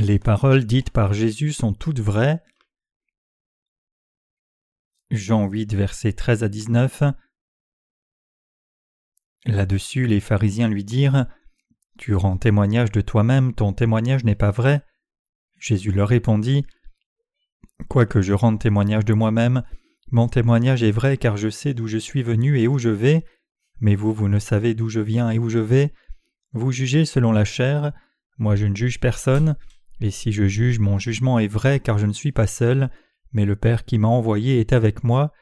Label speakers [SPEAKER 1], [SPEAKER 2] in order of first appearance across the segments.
[SPEAKER 1] Les paroles dites par Jésus sont toutes vraies. Jean 8, versets 13 à 19. Là-dessus, les pharisiens lui dirent Tu rends témoignage de toi-même, ton témoignage n'est pas vrai. Jésus leur répondit Quoique je rende témoignage de moi-même, mon témoignage est vrai car je sais d'où je suis venu et où je vais, mais vous, vous ne savez d'où je viens et où je vais. Vous jugez selon la chair, moi je ne juge personne, et si je juge, mon jugement est vrai car je ne suis pas seul, mais le Père qui m'a envoyé est avec moi.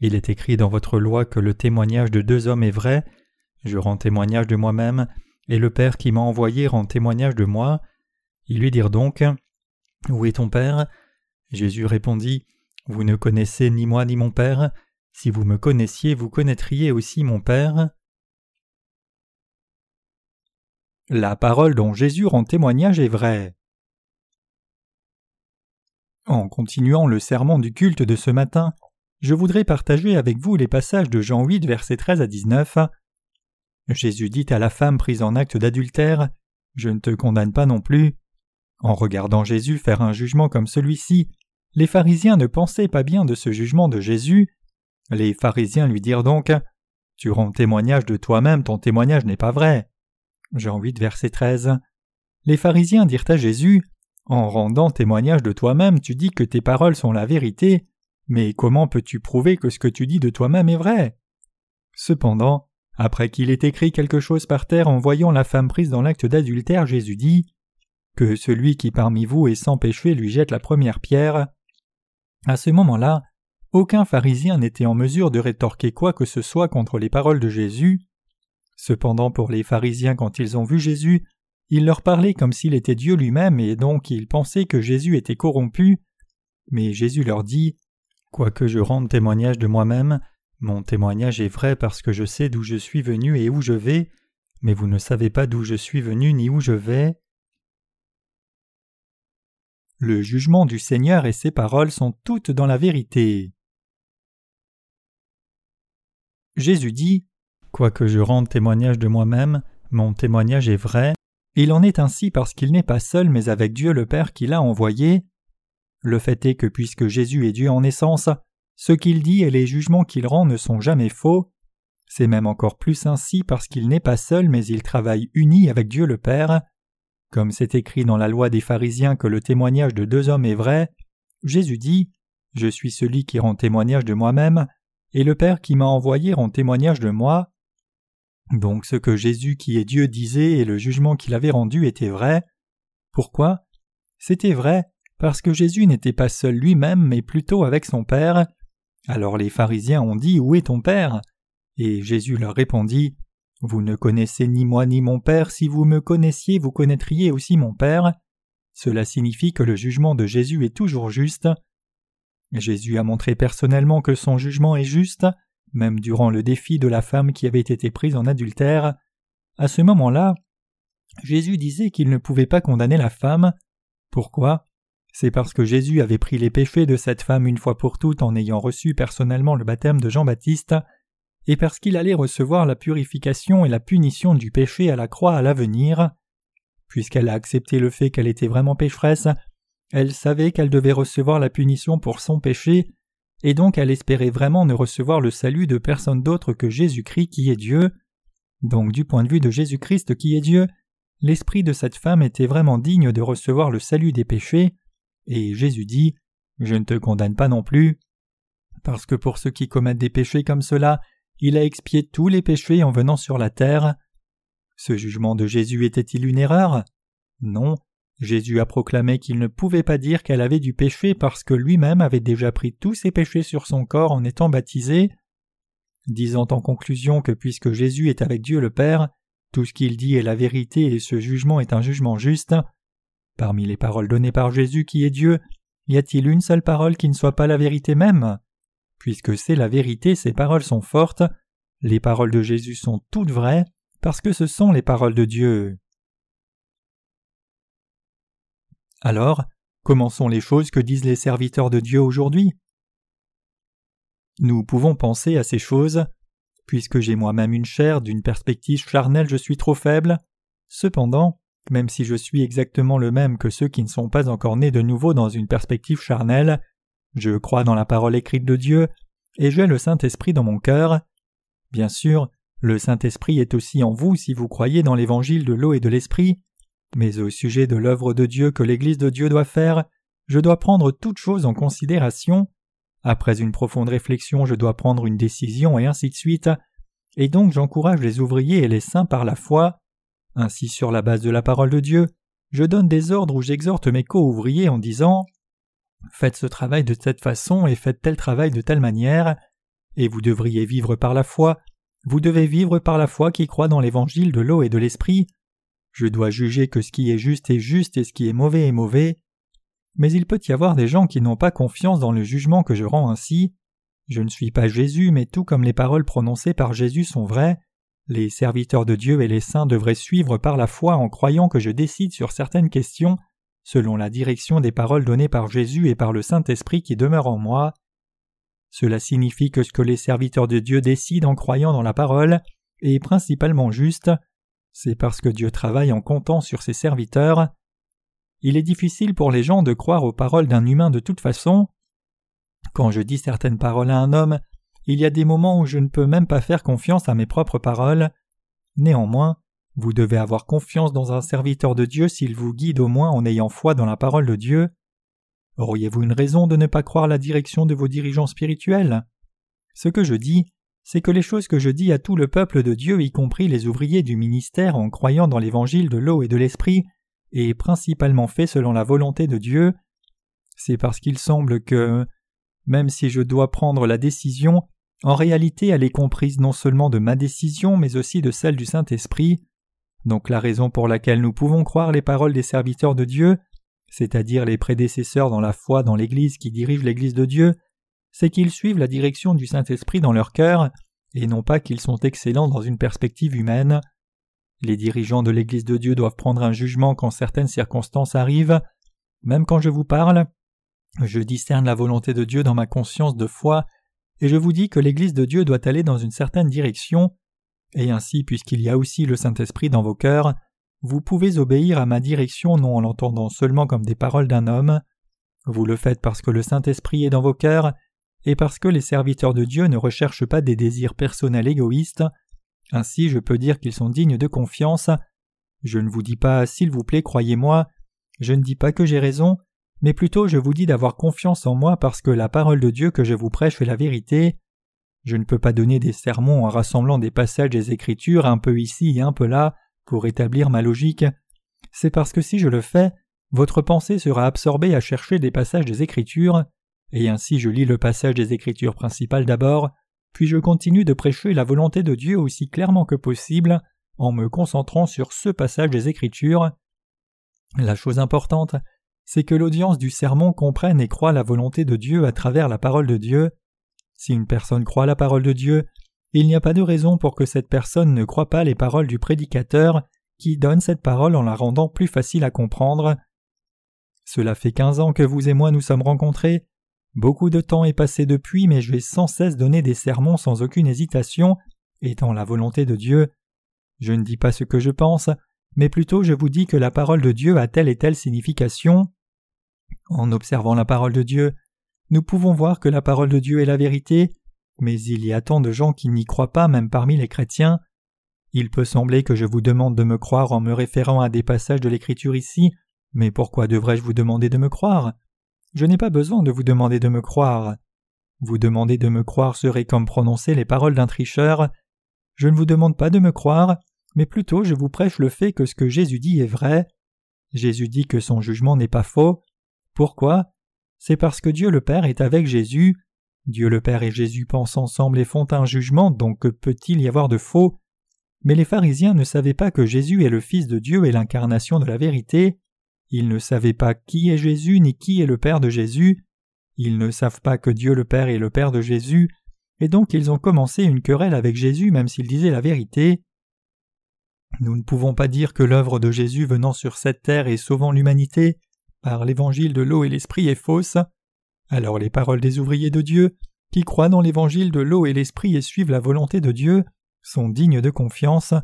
[SPEAKER 1] Il est écrit dans votre loi que le témoignage de deux hommes est vrai. Je rends témoignage de moi-même, et le Père qui m'a envoyé rend témoignage de moi. Ils lui dirent donc Où est ton Père? Jésus répondit Vous ne connaissez ni moi ni mon Père. Si vous me connaissiez, vous connaîtriez aussi mon Père. La parole dont Jésus rend témoignage est vraie. En continuant le serment du culte de ce matin, je voudrais partager avec vous les passages de Jean 8, versets 13 à 19. Jésus dit à la femme prise en acte d'adultère Je ne te condamne pas non plus. En regardant Jésus faire un jugement comme celui-ci, les pharisiens ne pensaient pas bien de ce jugement de Jésus. Les pharisiens lui dirent donc Tu rends témoignage de toi-même, ton témoignage n'est pas vrai. Jean 8, verset 13. Les pharisiens dirent à Jésus En rendant témoignage de toi-même, tu dis que tes paroles sont la vérité, mais comment peux-tu prouver que ce que tu dis de toi-même est vrai? Cependant, après qu'il ait écrit quelque chose par terre en voyant la femme prise dans l'acte d'adultère, Jésus dit Que celui qui parmi vous est sans péché lui jette la première pierre. À ce moment-là, aucun pharisien n'était en mesure de rétorquer quoi que ce soit contre les paroles de Jésus. Cependant pour les pharisiens quand ils ont vu Jésus, il leur parlait comme s'il était Dieu lui-même et donc ils pensaient que Jésus était corrompu. Mais Jésus leur dit Quoique je rende témoignage de moi-même, mon témoignage est vrai parce que je sais d'où je suis venu et où je vais, mais vous ne savez pas d'où je suis venu ni où je vais. Le jugement du Seigneur et ses paroles sont toutes dans la vérité. Jésus dit Quoique je rende témoignage de moi-même, mon témoignage est vrai. Il en est ainsi parce qu'il n'est pas seul mais avec Dieu le Père qui l'a envoyé. Le fait est que puisque Jésus est Dieu en essence, ce qu'il dit et les jugements qu'il rend ne sont jamais faux. C'est même encore plus ainsi parce qu'il n'est pas seul mais il travaille uni avec Dieu le Père. Comme c'est écrit dans la loi des pharisiens que le témoignage de deux hommes est vrai, Jésus dit Je suis celui qui rend témoignage de moi-même, et le Père qui m'a envoyé rend témoignage de moi. Donc ce que Jésus qui est Dieu disait et le jugement qu'il avait rendu était vrai. Pourquoi? C'était vrai parce que Jésus n'était pas seul lui-même mais plutôt avec son Père. Alors les pharisiens ont dit Où est ton Père? Et Jésus leur répondit Vous ne connaissez ni moi ni mon Père, si vous me connaissiez vous connaîtriez aussi mon Père. Cela signifie que le jugement de Jésus est toujours juste. Jésus a montré personnellement que son jugement est juste même durant le défi de la femme qui avait été prise en adultère. À ce moment-là, Jésus disait qu'il ne pouvait pas condamner la femme. Pourquoi? C'est parce que Jésus avait pris les péchés de cette femme une fois pour toutes en ayant reçu personnellement le baptême de Jean-Baptiste, et parce qu'il allait recevoir la purification et la punition du péché à la croix à l'avenir. Puisqu'elle a accepté le fait qu'elle était vraiment pécheresse, elle savait qu'elle devait recevoir la punition pour son péché, et donc elle espérait vraiment ne recevoir le salut de personne d'autre que Jésus-Christ qui est Dieu. Donc du point de vue de Jésus-Christ qui est Dieu, l'esprit de cette femme était vraiment digne de recevoir le salut des péchés, et Jésus dit Je ne te condamne pas non plus, parce que pour ceux qui commettent des péchés comme cela, il a expié tous les péchés en venant sur la terre. Ce jugement de Jésus était-il une erreur? Non, Jésus a proclamé qu'il ne pouvait pas dire qu'elle avait du péché parce que lui-même avait déjà pris tous ses péchés sur son corps en étant baptisé. Disant en conclusion que puisque Jésus est avec Dieu le Père, tout ce qu'il dit est la vérité et ce jugement est un jugement juste. Parmi les paroles données par Jésus qui est Dieu, y a-t-il une seule parole qui ne soit pas la vérité même? Puisque c'est la vérité, ces paroles sont fortes. Les paroles de Jésus sont toutes vraies parce que ce sont les paroles de Dieu. Alors, comment sont les choses que disent les serviteurs de Dieu aujourd'hui Nous pouvons penser à ces choses. Puisque j'ai moi-même une chair, d'une perspective charnelle je suis trop faible. Cependant, même si je suis exactement le même que ceux qui ne sont pas encore nés de nouveau dans une perspective charnelle, je crois dans la parole écrite de Dieu, et j'ai le Saint-Esprit dans mon cœur. Bien sûr, le Saint-Esprit est aussi en vous si vous croyez dans l'évangile de l'eau et de l'Esprit, mais au sujet de l'œuvre de Dieu que l'Église de Dieu doit faire, je dois prendre toute chose en considération. Après une profonde réflexion, je dois prendre une décision et ainsi de suite, et donc j'encourage les ouvriers et les saints par la foi. Ainsi, sur la base de la parole de Dieu, je donne des ordres où j'exhorte mes co-ouvriers en disant Faites ce travail de cette façon et faites tel travail de telle manière, et vous devriez vivre par la foi, vous devez vivre par la foi qui croit dans l'évangile de l'eau et de l'esprit. Je dois juger que ce qui est juste est juste et ce qui est mauvais est mauvais. Mais il peut y avoir des gens qui n'ont pas confiance dans le jugement que je rends ainsi. Je ne suis pas Jésus, mais tout comme les paroles prononcées par Jésus sont vraies, les serviteurs de Dieu et les saints devraient suivre par la foi en croyant que je décide sur certaines questions selon la direction des paroles données par Jésus et par le Saint-Esprit qui demeure en moi. Cela signifie que ce que les serviteurs de Dieu décident en croyant dans la parole est principalement juste, c'est parce que Dieu travaille en comptant sur ses serviteurs. Il est difficile pour les gens de croire aux paroles d'un humain de toute façon. Quand je dis certaines paroles à un homme, il y a des moments où je ne peux même pas faire confiance à mes propres paroles. Néanmoins, vous devez avoir confiance dans un serviteur de Dieu s'il vous guide au moins en ayant foi dans la parole de Dieu. Auriez-vous une raison de ne pas croire la direction de vos dirigeants spirituels? Ce que je dis, c'est que les choses que je dis à tout le peuple de Dieu, y compris les ouvriers du ministère en croyant dans l'évangile de l'eau et de l'esprit, est principalement fait selon la volonté de Dieu. C'est parce qu'il semble que, même si je dois prendre la décision, en réalité elle est comprise non seulement de ma décision mais aussi de celle du Saint-Esprit. Donc la raison pour laquelle nous pouvons croire les paroles des serviteurs de Dieu, c'est-à-dire les prédécesseurs dans la foi dans l'Église qui dirigent l'Église de Dieu, c'est qu'ils suivent la direction du Saint-Esprit dans leur cœur, et non pas qu'ils sont excellents dans une perspective humaine. Les dirigeants de l'Église de Dieu doivent prendre un jugement quand certaines circonstances arrivent. Même quand je vous parle, je discerne la volonté de Dieu dans ma conscience de foi, et je vous dis que l'Église de Dieu doit aller dans une certaine direction, et ainsi, puisqu'il y a aussi le Saint-Esprit dans vos cœurs, vous pouvez obéir à ma direction non en l'entendant seulement comme des paroles d'un homme. Vous le faites parce que le Saint-Esprit est dans vos cœurs, et parce que les serviteurs de Dieu ne recherchent pas des désirs personnels égoïstes. Ainsi, je peux dire qu'ils sont dignes de confiance. Je ne vous dis pas, s'il vous plaît, croyez-moi. Je ne dis pas que j'ai raison, mais plutôt je vous dis d'avoir confiance en moi parce que la parole de Dieu que je vous prêche est la vérité. Je ne peux pas donner des sermons en rassemblant des passages des Écritures un peu ici et un peu là pour établir ma logique. C'est parce que si je le fais, votre pensée sera absorbée à chercher des passages des Écritures, et ainsi je lis le passage des Écritures principales d'abord, puis je continue de prêcher la volonté de Dieu aussi clairement que possible en me concentrant sur ce passage des Écritures. La chose importante, c'est que l'audience du sermon comprenne et croit la volonté de Dieu à travers la parole de Dieu, si une personne croit la parole de Dieu, il n'y a pas de raison pour que cette personne ne croie pas les paroles du prédicateur qui donne cette parole en la rendant plus facile à comprendre. Cela fait quinze ans que vous et moi nous sommes rencontrés. Beaucoup de temps est passé depuis, mais je vais sans cesse donner des sermons sans aucune hésitation, étant la volonté de Dieu. Je ne dis pas ce que je pense, mais plutôt je vous dis que la parole de Dieu a telle et telle signification. En observant la parole de Dieu, nous pouvons voir que la parole de Dieu est la vérité, mais il y a tant de gens qui n'y croient pas même parmi les chrétiens. Il peut sembler que je vous demande de me croire en me référant à des passages de l'Écriture ici, mais pourquoi devrais-je vous demander de me croire? Je n'ai pas besoin de vous demander de me croire. Vous demander de me croire serait comme prononcer les paroles d'un tricheur. Je ne vous demande pas de me croire, mais plutôt je vous prêche le fait que ce que Jésus dit est vrai. Jésus dit que son jugement n'est pas faux. Pourquoi? C'est parce que Dieu le Père est avec Jésus. Dieu le Père et Jésus pensent ensemble et font un jugement, donc que peut-il y avoir de faux? Mais les pharisiens ne savaient pas que Jésus est le Fils de Dieu et l'incarnation de la vérité. Ils ne savaient pas qui est Jésus ni qui est le Père de Jésus. Ils ne savent pas que Dieu le Père est le Père de Jésus, et donc ils ont commencé une querelle avec Jésus même s'il disait la vérité. Nous ne pouvons pas dire que l'œuvre de Jésus venant sur cette terre et sauvant l'humanité par l'évangile de l'eau et l'esprit est fausse, alors les paroles des ouvriers de Dieu, qui croient dans l'évangile de l'eau et l'esprit et suivent la volonté de Dieu, sont dignes de confiance.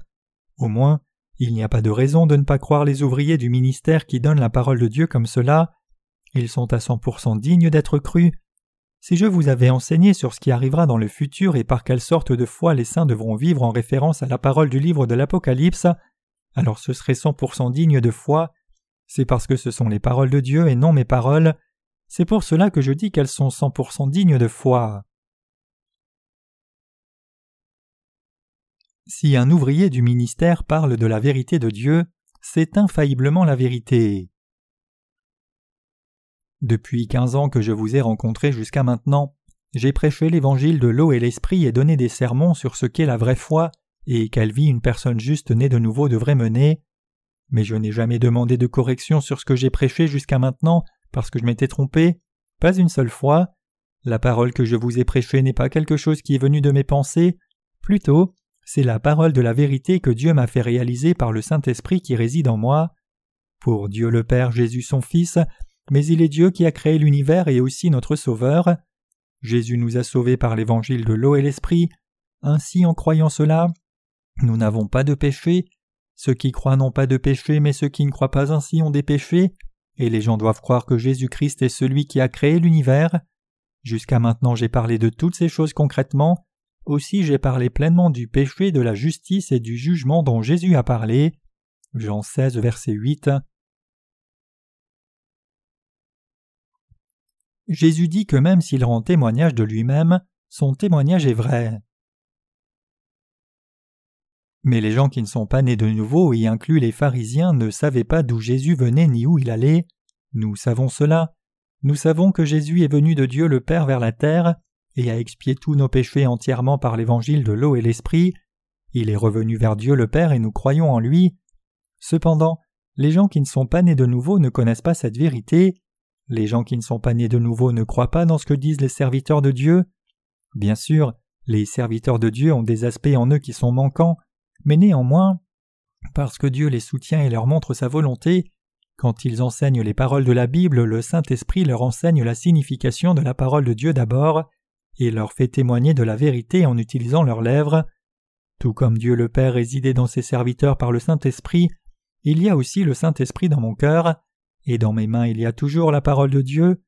[SPEAKER 1] Au moins, Il n'y a pas de raison de ne pas croire les ouvriers du ministère qui donnent la parole de Dieu comme cela. Ils sont à cent pour cent dignes d'être crus. Si je vous avais enseigné sur ce qui arrivera dans le futur et par quelle sorte de foi les saints devront vivre en référence à la parole du livre de l'Apocalypse, alors ce serait cent pour cent digne de foi. C'est parce que ce sont les paroles de Dieu et non mes paroles. C'est pour cela que je dis qu'elles sont cent pour cent dignes de foi. Si un ouvrier du ministère parle de la vérité de Dieu, c'est infailliblement la vérité. Depuis quinze ans que je vous ai rencontré jusqu'à maintenant, j'ai prêché l'évangile de l'eau et l'esprit et donné des sermons sur ce qu'est la vraie foi et quelle vie une personne juste née de nouveau devrait mener. Mais je n'ai jamais demandé de correction sur ce que j'ai prêché jusqu'à maintenant parce que je m'étais trompé, pas une seule fois. La parole que je vous ai prêchée n'est pas quelque chose qui est venu de mes pensées, plutôt c'est la parole de la vérité que Dieu m'a fait réaliser par le Saint-Esprit qui réside en moi. Pour Dieu le Père Jésus son Fils, mais il est Dieu qui a créé l'univers et aussi notre Sauveur. Jésus nous a sauvés par l'évangile de l'eau et l'Esprit. Ainsi, en croyant cela, nous n'avons pas de péché. Ceux qui croient n'ont pas de péché, mais ceux qui ne croient pas ainsi ont des péchés, et les gens doivent croire que Jésus-Christ est celui qui a créé l'univers. Jusqu'à maintenant j'ai parlé de toutes ces choses concrètement, aussi j'ai parlé pleinement du péché, de la justice et du jugement dont Jésus a parlé. Jean 16, verset 8. Jésus dit que même s'il rend témoignage de lui-même, son témoignage est vrai. Mais les gens qui ne sont pas nés de nouveau, y inclus les pharisiens, ne savaient pas d'où Jésus venait ni où il allait. Nous savons cela. Nous savons que Jésus est venu de Dieu le Père vers la terre, et a expié tous nos péchés entièrement par l'évangile de l'eau et l'esprit. Il est revenu vers Dieu le Père et nous croyons en lui. Cependant, les gens qui ne sont pas nés de nouveau ne connaissent pas cette vérité. Les gens qui ne sont pas nés de nouveau ne croient pas dans ce que disent les serviteurs de Dieu. Bien sûr, les serviteurs de Dieu ont des aspects en eux qui sont manquants, mais néanmoins, parce que Dieu les soutient et leur montre sa volonté, quand ils enseignent les paroles de la Bible, le Saint-Esprit leur enseigne la signification de la parole de Dieu d'abord, et leur fait témoigner de la vérité en utilisant leurs lèvres. Tout comme Dieu le Père résidait dans ses serviteurs par le Saint-Esprit, il y a aussi le Saint-Esprit dans mon cœur, et dans mes mains il y a toujours la parole de Dieu.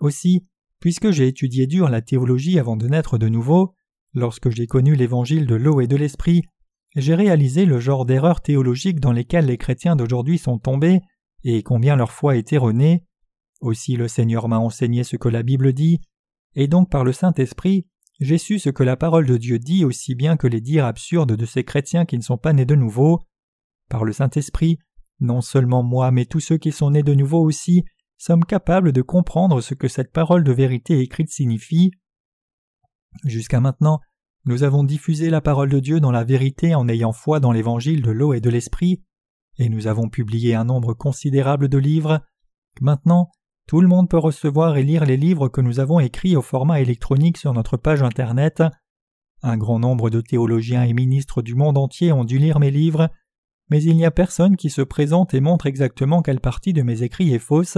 [SPEAKER 1] Aussi, puisque j'ai étudié dur la théologie avant de naître de nouveau, lorsque j'ai connu l'évangile de l'eau et de l'esprit, j'ai réalisé le genre d'erreurs théologiques dans lesquelles les chrétiens d'aujourd'hui sont tombés et combien leur foi est erronée. Aussi le Seigneur m'a enseigné ce que la Bible dit, et donc par le Saint-Esprit, j'ai su ce que la parole de Dieu dit aussi bien que les dires absurdes de ces chrétiens qui ne sont pas nés de nouveau. Par le Saint-Esprit, non seulement moi, mais tous ceux qui sont nés de nouveau aussi, sommes capables de comprendre ce que cette parole de vérité écrite signifie. Jusqu'à maintenant, nous avons diffusé la parole de Dieu dans la vérité en ayant foi dans l'évangile de l'eau et de l'esprit, et nous avons publié un nombre considérable de livres. Maintenant, tout le monde peut recevoir et lire les livres que nous avons écrits au format électronique sur notre page Internet. Un grand nombre de théologiens et ministres du monde entier ont dû lire mes livres, mais il n'y a personne qui se présente et montre exactement quelle partie de mes écrits est fausse.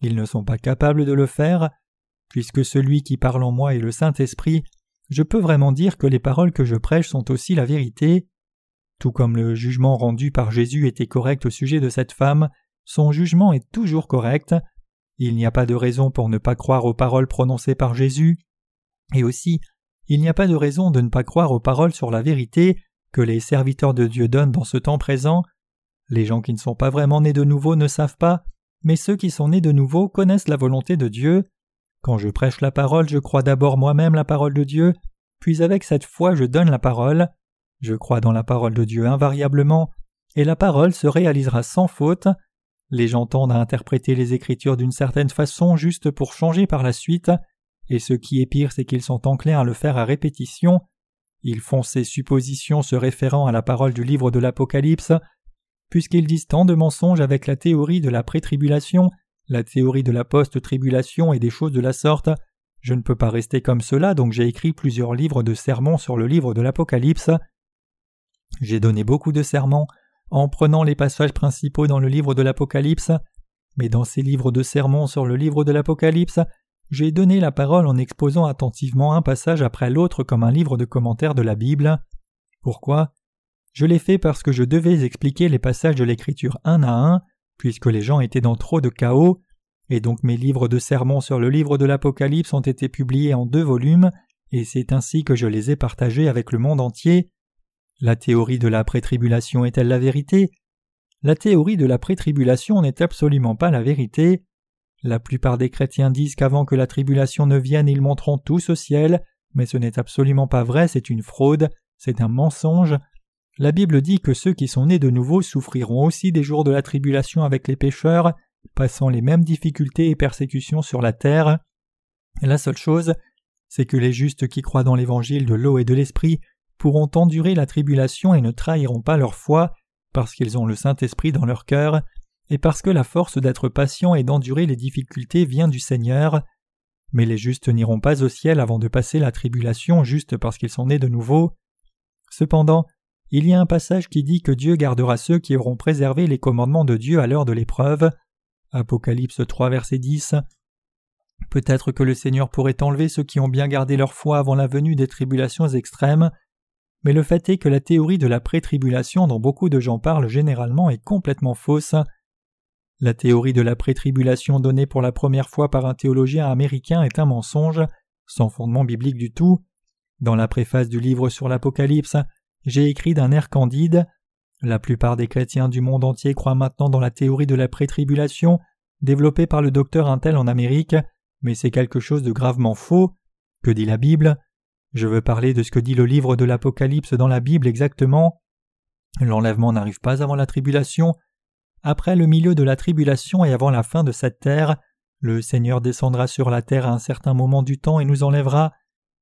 [SPEAKER 1] Ils ne sont pas capables de le faire. Puisque celui qui parle en moi est le Saint-Esprit, je peux vraiment dire que les paroles que je prêche sont aussi la vérité. Tout comme le jugement rendu par Jésus était correct au sujet de cette femme, son jugement est toujours correct. Il n'y a pas de raison pour ne pas croire aux paroles prononcées par Jésus, et aussi il n'y a pas de raison de ne pas croire aux paroles sur la vérité que les serviteurs de Dieu donnent dans ce temps présent. Les gens qui ne sont pas vraiment nés de nouveau ne savent pas, mais ceux qui sont nés de nouveau connaissent la volonté de Dieu. Quand je prêche la parole, je crois d'abord moi-même la parole de Dieu, puis avec cette foi je donne la parole. Je crois dans la parole de Dieu invariablement, et la parole se réalisera sans faute. Les gens tendent à interpréter les Écritures d'une certaine façon juste pour changer par la suite, et ce qui est pire c'est qu'ils sont enclins à le faire à répétition. Ils font ces suppositions se référant à la parole du livre de l'Apocalypse, puisqu'ils disent tant de mensonges avec la théorie de la pré-tribulation, la théorie de la post-tribulation et des choses de la sorte. Je ne peux pas rester comme cela, donc j'ai écrit plusieurs livres de sermons sur le livre de l'Apocalypse. J'ai donné beaucoup de sermons en prenant les passages principaux dans le livre de l'Apocalypse, mais dans ces livres de sermons sur le livre de l'Apocalypse, j'ai donné la parole en exposant attentivement un passage après l'autre comme un livre de commentaires de la Bible. Pourquoi? Je l'ai fait parce que je devais expliquer les passages de l'Écriture un à un, puisque les gens étaient dans trop de chaos, et donc mes livres de sermons sur le livre de l'Apocalypse ont été publiés en deux volumes, et c'est ainsi que je les ai partagés avec le monde entier. La théorie de la prétribulation est-elle la vérité? La théorie de la prétribulation n'est absolument pas la vérité. La plupart des chrétiens disent qu'avant que la tribulation ne vienne, ils monteront tous au ciel, mais ce n'est absolument pas vrai, c'est une fraude, c'est un mensonge. La Bible dit que ceux qui sont nés de nouveau souffriront aussi des jours de la tribulation avec les pécheurs, passant les mêmes difficultés et persécutions sur la terre. La seule chose, c'est que les justes qui croient dans l'évangile de l'eau et de l'esprit pourront endurer la tribulation et ne trahiront pas leur foi, parce qu'ils ont le Saint-Esprit dans leur cœur, et parce que la force d'être patient et d'endurer les difficultés vient du Seigneur. Mais les justes n'iront pas au ciel avant de passer la tribulation juste parce qu'ils sont nés de nouveau. Cependant, il y a un passage qui dit que Dieu gardera ceux qui auront préservé les commandements de Dieu à l'heure de l'épreuve. Apocalypse 3 verset 10. Peut-être que le Seigneur pourrait enlever ceux qui ont bien gardé leur foi avant la venue des tribulations extrêmes, mais le fait est que la théorie de la pré-tribulation dont beaucoup de gens parlent généralement est complètement fausse. La théorie de la prétribulation donnée pour la première fois par un théologien américain est un mensonge, sans fondement biblique du tout. Dans la préface du livre sur l'Apocalypse, j'ai écrit d'un air candide La plupart des chrétiens du monde entier croient maintenant dans la théorie de la prétribulation, développée par le docteur Intel en Amérique, mais c'est quelque chose de gravement faux. Que dit la Bible? Je veux parler de ce que dit le livre de l'Apocalypse dans la Bible exactement. L'enlèvement n'arrive pas avant la tribulation, après le milieu de la tribulation et avant la fin de cette terre, le Seigneur descendra sur la terre à un certain moment du temps et nous enlèvera,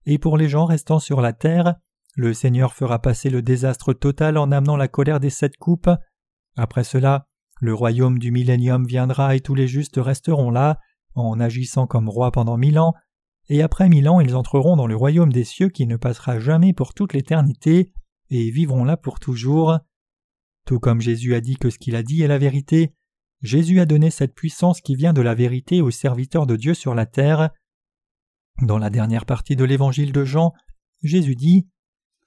[SPEAKER 1] et pour les gens restant sur la terre, le Seigneur fera passer le désastre total en amenant la colère des sept coupes. Après cela, le royaume du millénium viendra et tous les justes resteront là, en agissant comme rois pendant mille ans, et après mille ans ils entreront dans le royaume des cieux qui ne passera jamais pour toute l'éternité, et vivront là pour toujours. Tout comme Jésus a dit que ce qu'il a dit est la vérité, Jésus a donné cette puissance qui vient de la vérité aux serviteurs de Dieu sur la terre. Dans la dernière partie de l'évangile de Jean, Jésus dit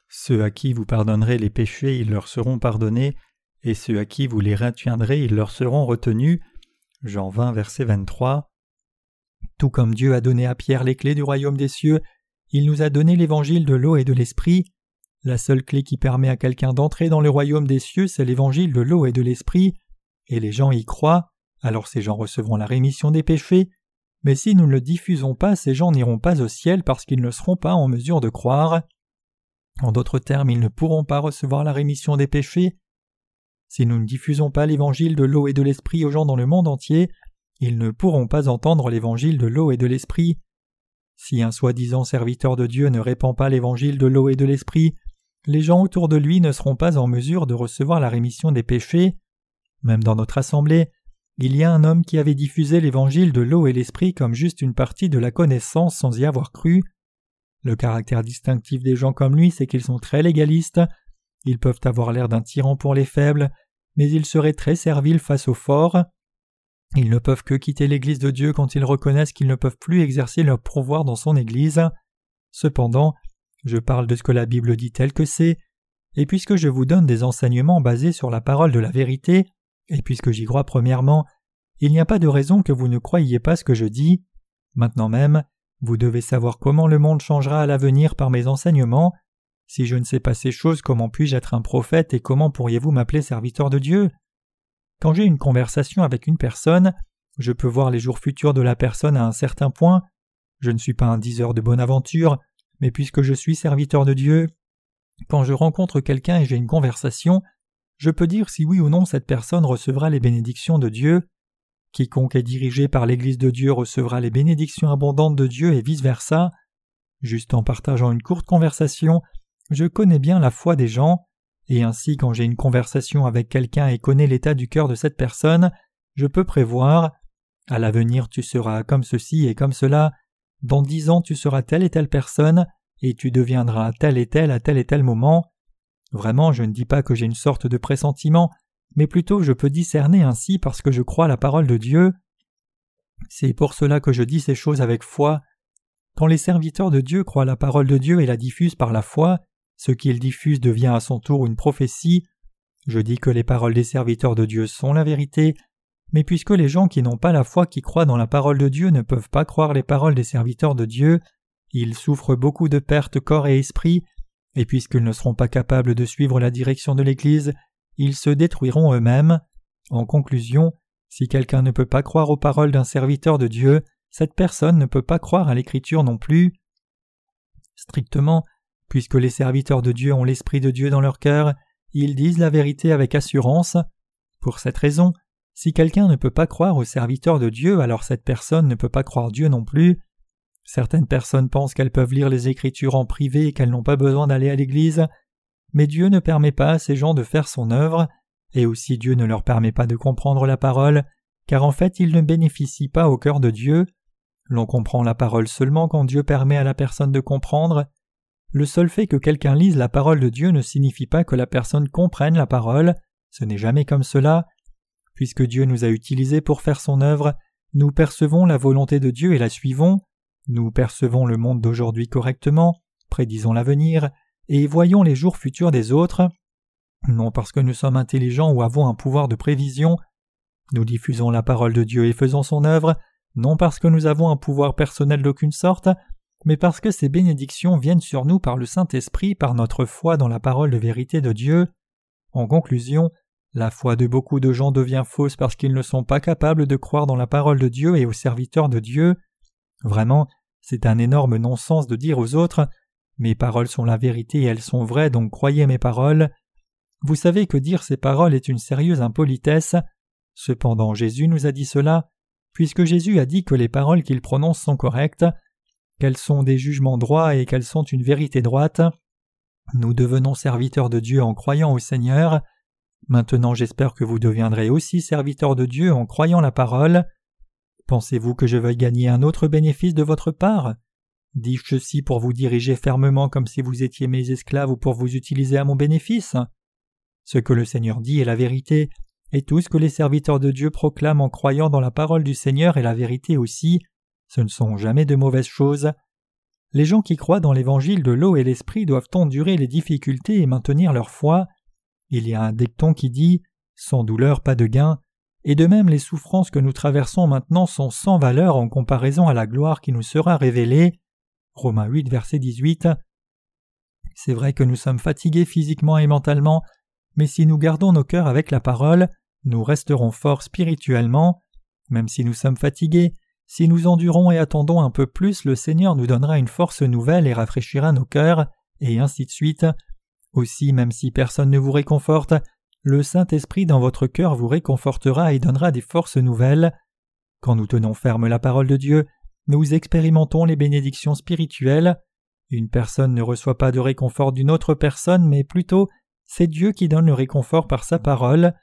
[SPEAKER 1] Ceux à qui vous pardonnerez les péchés, ils leur seront pardonnés, et ceux à qui vous les retiendrez, ils leur seront retenus. Jean 20, verset 23. Tout comme Dieu a donné à Pierre les clés du royaume des cieux, il nous a donné l'évangile de l'eau et de l'esprit. La seule clé qui permet à quelqu'un d'entrer dans le royaume des cieux, c'est l'évangile de l'eau et de l'esprit, et les gens y croient, alors ces gens recevront la rémission des péchés, mais si nous ne le diffusons pas, ces gens n'iront pas au ciel parce qu'ils ne seront pas en mesure de croire. En d'autres termes, ils ne pourront pas recevoir la rémission des péchés. Si nous ne diffusons pas l'évangile de l'eau et de l'esprit aux gens dans le monde entier, ils ne pourront pas entendre l'évangile de l'eau et de l'esprit. Si un soi-disant serviteur de Dieu ne répand pas l'évangile de l'eau et de l'esprit, les gens autour de lui ne seront pas en mesure de recevoir la rémission des péchés. Même dans notre assemblée, il y a un homme qui avait diffusé l'évangile de l'eau et l'esprit comme juste une partie de la connaissance sans y avoir cru. Le caractère distinctif des gens comme lui, c'est qu'ils sont très légalistes, ils peuvent avoir l'air d'un tyran pour les faibles, mais ils seraient très serviles face aux forts. Ils ne peuvent que quitter l'Église de Dieu quand ils reconnaissent qu'ils ne peuvent plus exercer leur pouvoir dans son Église. Cependant, je parle de ce que la Bible dit tel que c'est, et puisque je vous donne des enseignements basés sur la parole de la vérité, et puisque j'y crois premièrement, il n'y a pas de raison que vous ne croyiez pas ce que je dis. Maintenant même, vous devez savoir comment le monde changera à l'avenir par mes enseignements. Si je ne sais pas ces choses, comment puis-je être un prophète et comment pourriez-vous m'appeler serviteur de Dieu? Quand j'ai une conversation avec une personne, je peux voir les jours futurs de la personne à un certain point. Je ne suis pas un diseur de bonne aventure, mais puisque je suis serviteur de Dieu, quand je rencontre quelqu'un et j'ai une conversation, je peux dire si oui ou non cette personne recevra les bénédictions de Dieu. Quiconque est dirigé par l'Église de Dieu recevra les bénédictions abondantes de Dieu et vice-versa. Juste en partageant une courte conversation, je connais bien la foi des gens, et ainsi quand j'ai une conversation avec quelqu'un et connais l'état du cœur de cette personne, je peux prévoir à l'avenir tu seras comme ceci et comme cela, dans dix ans tu seras telle et telle personne, et tu deviendras tel et tel à tel et tel moment. Vraiment, je ne dis pas que j'ai une sorte de pressentiment, mais plutôt je peux discerner ainsi parce que je crois la parole de Dieu. C'est pour cela que je dis ces choses avec foi. Quand les serviteurs de Dieu croient la parole de Dieu et la diffusent par la foi, ce qu'il diffuse devient à son tour une prophétie. Je dis que les paroles des serviteurs de Dieu sont la vérité, mais puisque les gens qui n'ont pas la foi qui croient dans la parole de Dieu ne peuvent pas croire les paroles des serviteurs de Dieu, ils souffrent beaucoup de pertes corps et esprit, et puisqu'ils ne seront pas capables de suivre la direction de l'Église, ils se détruiront eux-mêmes. En conclusion, si quelqu'un ne peut pas croire aux paroles d'un serviteur de Dieu, cette personne ne peut pas croire à l'Écriture non plus. Strictement, puisque les serviteurs de Dieu ont l'Esprit de Dieu dans leur cœur, ils disent la vérité avec assurance. Pour cette raison, si quelqu'un ne peut pas croire aux serviteurs de Dieu, alors cette personne ne peut pas croire Dieu non plus. Certaines personnes pensent qu'elles peuvent lire les Écritures en privé et qu'elles n'ont pas besoin d'aller à l'Église, mais Dieu ne permet pas à ces gens de faire son œuvre, et aussi Dieu ne leur permet pas de comprendre la parole, car en fait ils ne bénéficient pas au cœur de Dieu. L'on comprend la parole seulement quand Dieu permet à la personne de comprendre. Le seul fait que quelqu'un lise la parole de Dieu ne signifie pas que la personne comprenne la parole, ce n'est jamais comme cela. Puisque Dieu nous a utilisés pour faire son œuvre, nous percevons la volonté de Dieu et la suivons, nous percevons le monde d'aujourd'hui correctement, prédisons l'avenir, et voyons les jours futurs des autres, non parce que nous sommes intelligents ou avons un pouvoir de prévision, nous diffusons la parole de Dieu et faisons son œuvre, non parce que nous avons un pouvoir personnel d'aucune sorte, mais parce que ces bénédictions viennent sur nous par le Saint-Esprit, par notre foi dans la parole de vérité de Dieu. En conclusion, la foi de beaucoup de gens devient fausse parce qu'ils ne sont pas capables de croire dans la parole de Dieu et aux serviteurs de Dieu. Vraiment, c'est un énorme non-sens de dire aux autres Mes paroles sont la vérité et elles sont vraies, donc croyez mes paroles. Vous savez que dire ces paroles est une sérieuse impolitesse. Cependant, Jésus nous a dit cela, puisque Jésus a dit que les paroles qu'il prononce sont correctes, qu'elles sont des jugements droits et qu'elles sont une vérité droite. Nous devenons serviteurs de Dieu en croyant au Seigneur. Maintenant j'espère que vous deviendrez aussi serviteurs de Dieu en croyant la parole. Pensez-vous que je veuille gagner un autre bénéfice de votre part? Dis-je ceci pour vous diriger fermement comme si vous étiez mes esclaves ou pour vous utiliser à mon bénéfice Ce que le Seigneur dit est la vérité, et tout ce que les serviteurs de Dieu proclament en croyant dans la parole du Seigneur est la vérité aussi. Ce ne sont jamais de mauvaises choses. Les gens qui croient dans l'évangile de l'eau et l'esprit doivent endurer les difficultés et maintenir leur foi. Il y a un dicton qui dit Sans douleur, pas de gain et de même les souffrances que nous traversons maintenant sont sans valeur en comparaison à la gloire qui nous sera révélée. Romains 8, verset 18. C'est vrai que nous sommes fatigués physiquement et mentalement, mais si nous gardons nos cœurs avec la parole, nous resterons forts spirituellement. Même si nous sommes fatigués, si nous endurons et attendons un peu plus, le Seigneur nous donnera une force nouvelle et rafraîchira nos cœurs, et ainsi de suite. Aussi, même si personne ne vous réconforte, le Saint-Esprit dans votre cœur vous réconfortera et donnera des forces nouvelles. Quand nous tenons ferme la parole de Dieu, nous expérimentons les bénédictions spirituelles. Une personne ne reçoit pas de réconfort d'une autre personne, mais plutôt c'est Dieu qui donne le réconfort par sa parole.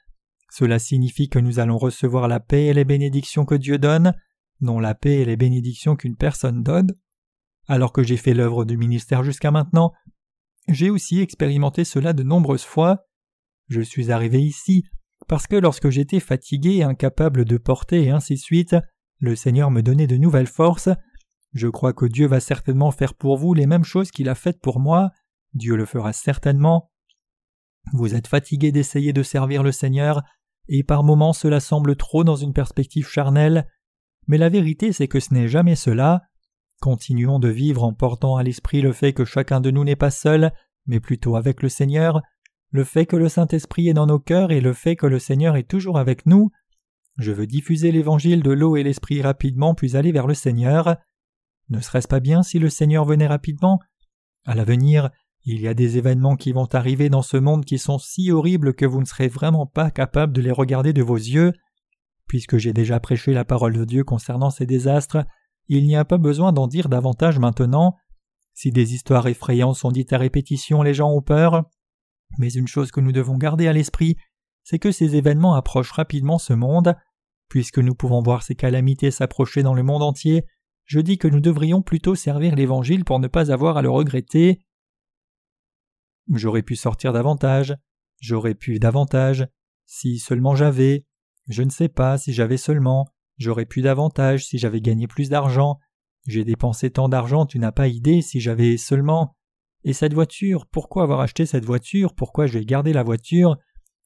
[SPEAKER 1] Cela signifie que nous allons recevoir la paix et les bénédictions que Dieu donne, non la paix et les bénédictions qu'une personne donne. Alors que j'ai fait l'œuvre du ministère jusqu'à maintenant, j'ai aussi expérimenté cela de nombreuses fois. Je suis arrivé ici parce que lorsque j'étais fatigué, incapable de porter et ainsi de suite, le Seigneur me donnait de nouvelles forces. Je crois que Dieu va certainement faire pour vous les mêmes choses qu'il a faites pour moi. Dieu le fera certainement. Vous êtes fatigué d'essayer de servir le Seigneur, et par moments cela semble trop dans une perspective charnelle, mais la vérité c'est que ce n'est jamais cela. Continuons de vivre en portant à l'esprit le fait que chacun de nous n'est pas seul, mais plutôt avec le Seigneur, le fait que le Saint-Esprit est dans nos cœurs et le fait que le Seigneur est toujours avec nous. Je veux diffuser l'évangile de l'eau et l'Esprit rapidement puis aller vers le Seigneur. Ne serait-ce pas bien si le Seigneur venait rapidement? À l'avenir, il y a des événements qui vont arriver dans ce monde qui sont si horribles que vous ne serez vraiment pas capable de les regarder de vos yeux. Puisque j'ai déjà prêché la parole de Dieu concernant ces désastres, il n'y a pas besoin d'en dire davantage maintenant. Si des histoires effrayantes sont dites à répétition, les gens ont peur. Mais une chose que nous devons garder à l'esprit, c'est que ces événements approchent rapidement ce monde. Puisque nous pouvons voir ces calamités s'approcher dans le monde entier, je dis que nous devrions plutôt servir l'Évangile pour ne pas avoir à le regretter. J'aurais pu sortir davantage, j'aurais pu davantage, si seulement j'avais, je ne sais pas si j'avais seulement, j'aurais pu davantage si j'avais gagné plus d'argent, j'ai dépensé tant d'argent, tu n'as pas idée si j'avais seulement. Et cette voiture, pourquoi avoir acheté cette voiture? Pourquoi je vais garder la voiture?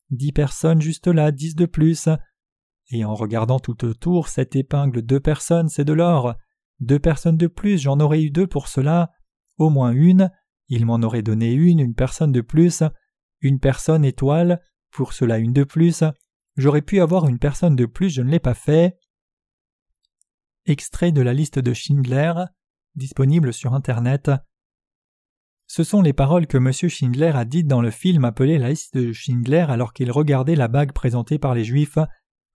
[SPEAKER 1] Dix personnes juste là, dix de plus. Et en regardant tout autour, cette épingle deux personnes, c'est de l'or. Deux personnes de plus, j'en aurais eu deux pour cela. Au moins une. Il m'en aurait donné une, une personne de plus. Une personne étoile, pour cela une de plus. J'aurais pu avoir une personne de plus, je ne l'ai pas fait. Extrait de la liste de Schindler, disponible sur Internet. Ce sont les paroles que M. Schindler a dites dans le film appelé La liste de Schindler alors qu'il regardait la bague présentée par les Juifs,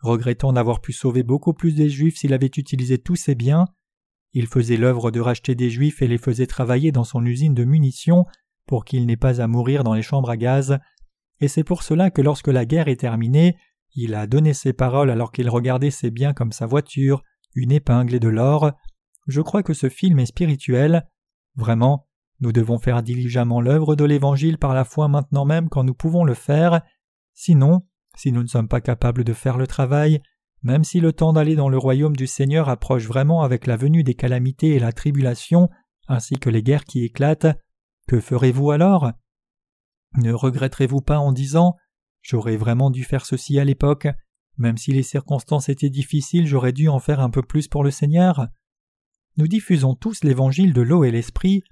[SPEAKER 1] regrettant d'avoir pu sauver beaucoup plus des Juifs s'il avait utilisé tous ses biens. Il faisait l'œuvre de racheter des Juifs et les faisait travailler dans son usine de munitions pour qu'ils n'aient pas à mourir dans les chambres à gaz. Et c'est pour cela que lorsque la guerre est terminée, il a donné ses paroles alors qu'il regardait ses biens comme sa voiture, une épingle et de l'or. Je crois que ce film est spirituel. Vraiment, nous devons faire diligemment l'œuvre de l'Évangile par la foi maintenant même quand nous pouvons le faire. Sinon, si nous ne sommes pas capables de faire le travail, même si le temps d'aller dans le royaume du Seigneur approche vraiment avec la venue des calamités et la tribulation, ainsi que les guerres qui éclatent, que ferez-vous alors? Ne regretterez-vous pas en disant J'aurais vraiment dû faire ceci à l'époque, même si les circonstances étaient difficiles, j'aurais dû en faire un peu plus pour le Seigneur Nous diffusons tous l'évangile de l'eau et l'esprit,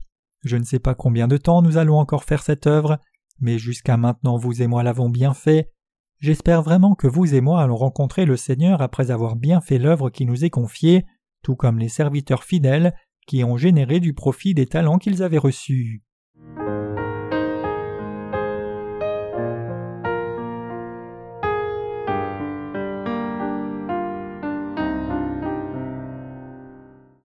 [SPEAKER 1] je ne sais pas combien de temps nous allons encore faire cette œuvre, mais jusqu'à maintenant vous et moi l'avons bien fait. J'espère vraiment que vous et moi allons rencontrer le Seigneur après avoir bien fait l'œuvre qui nous est confiée, tout comme les serviteurs fidèles qui ont généré du profit des talents qu'ils avaient reçus.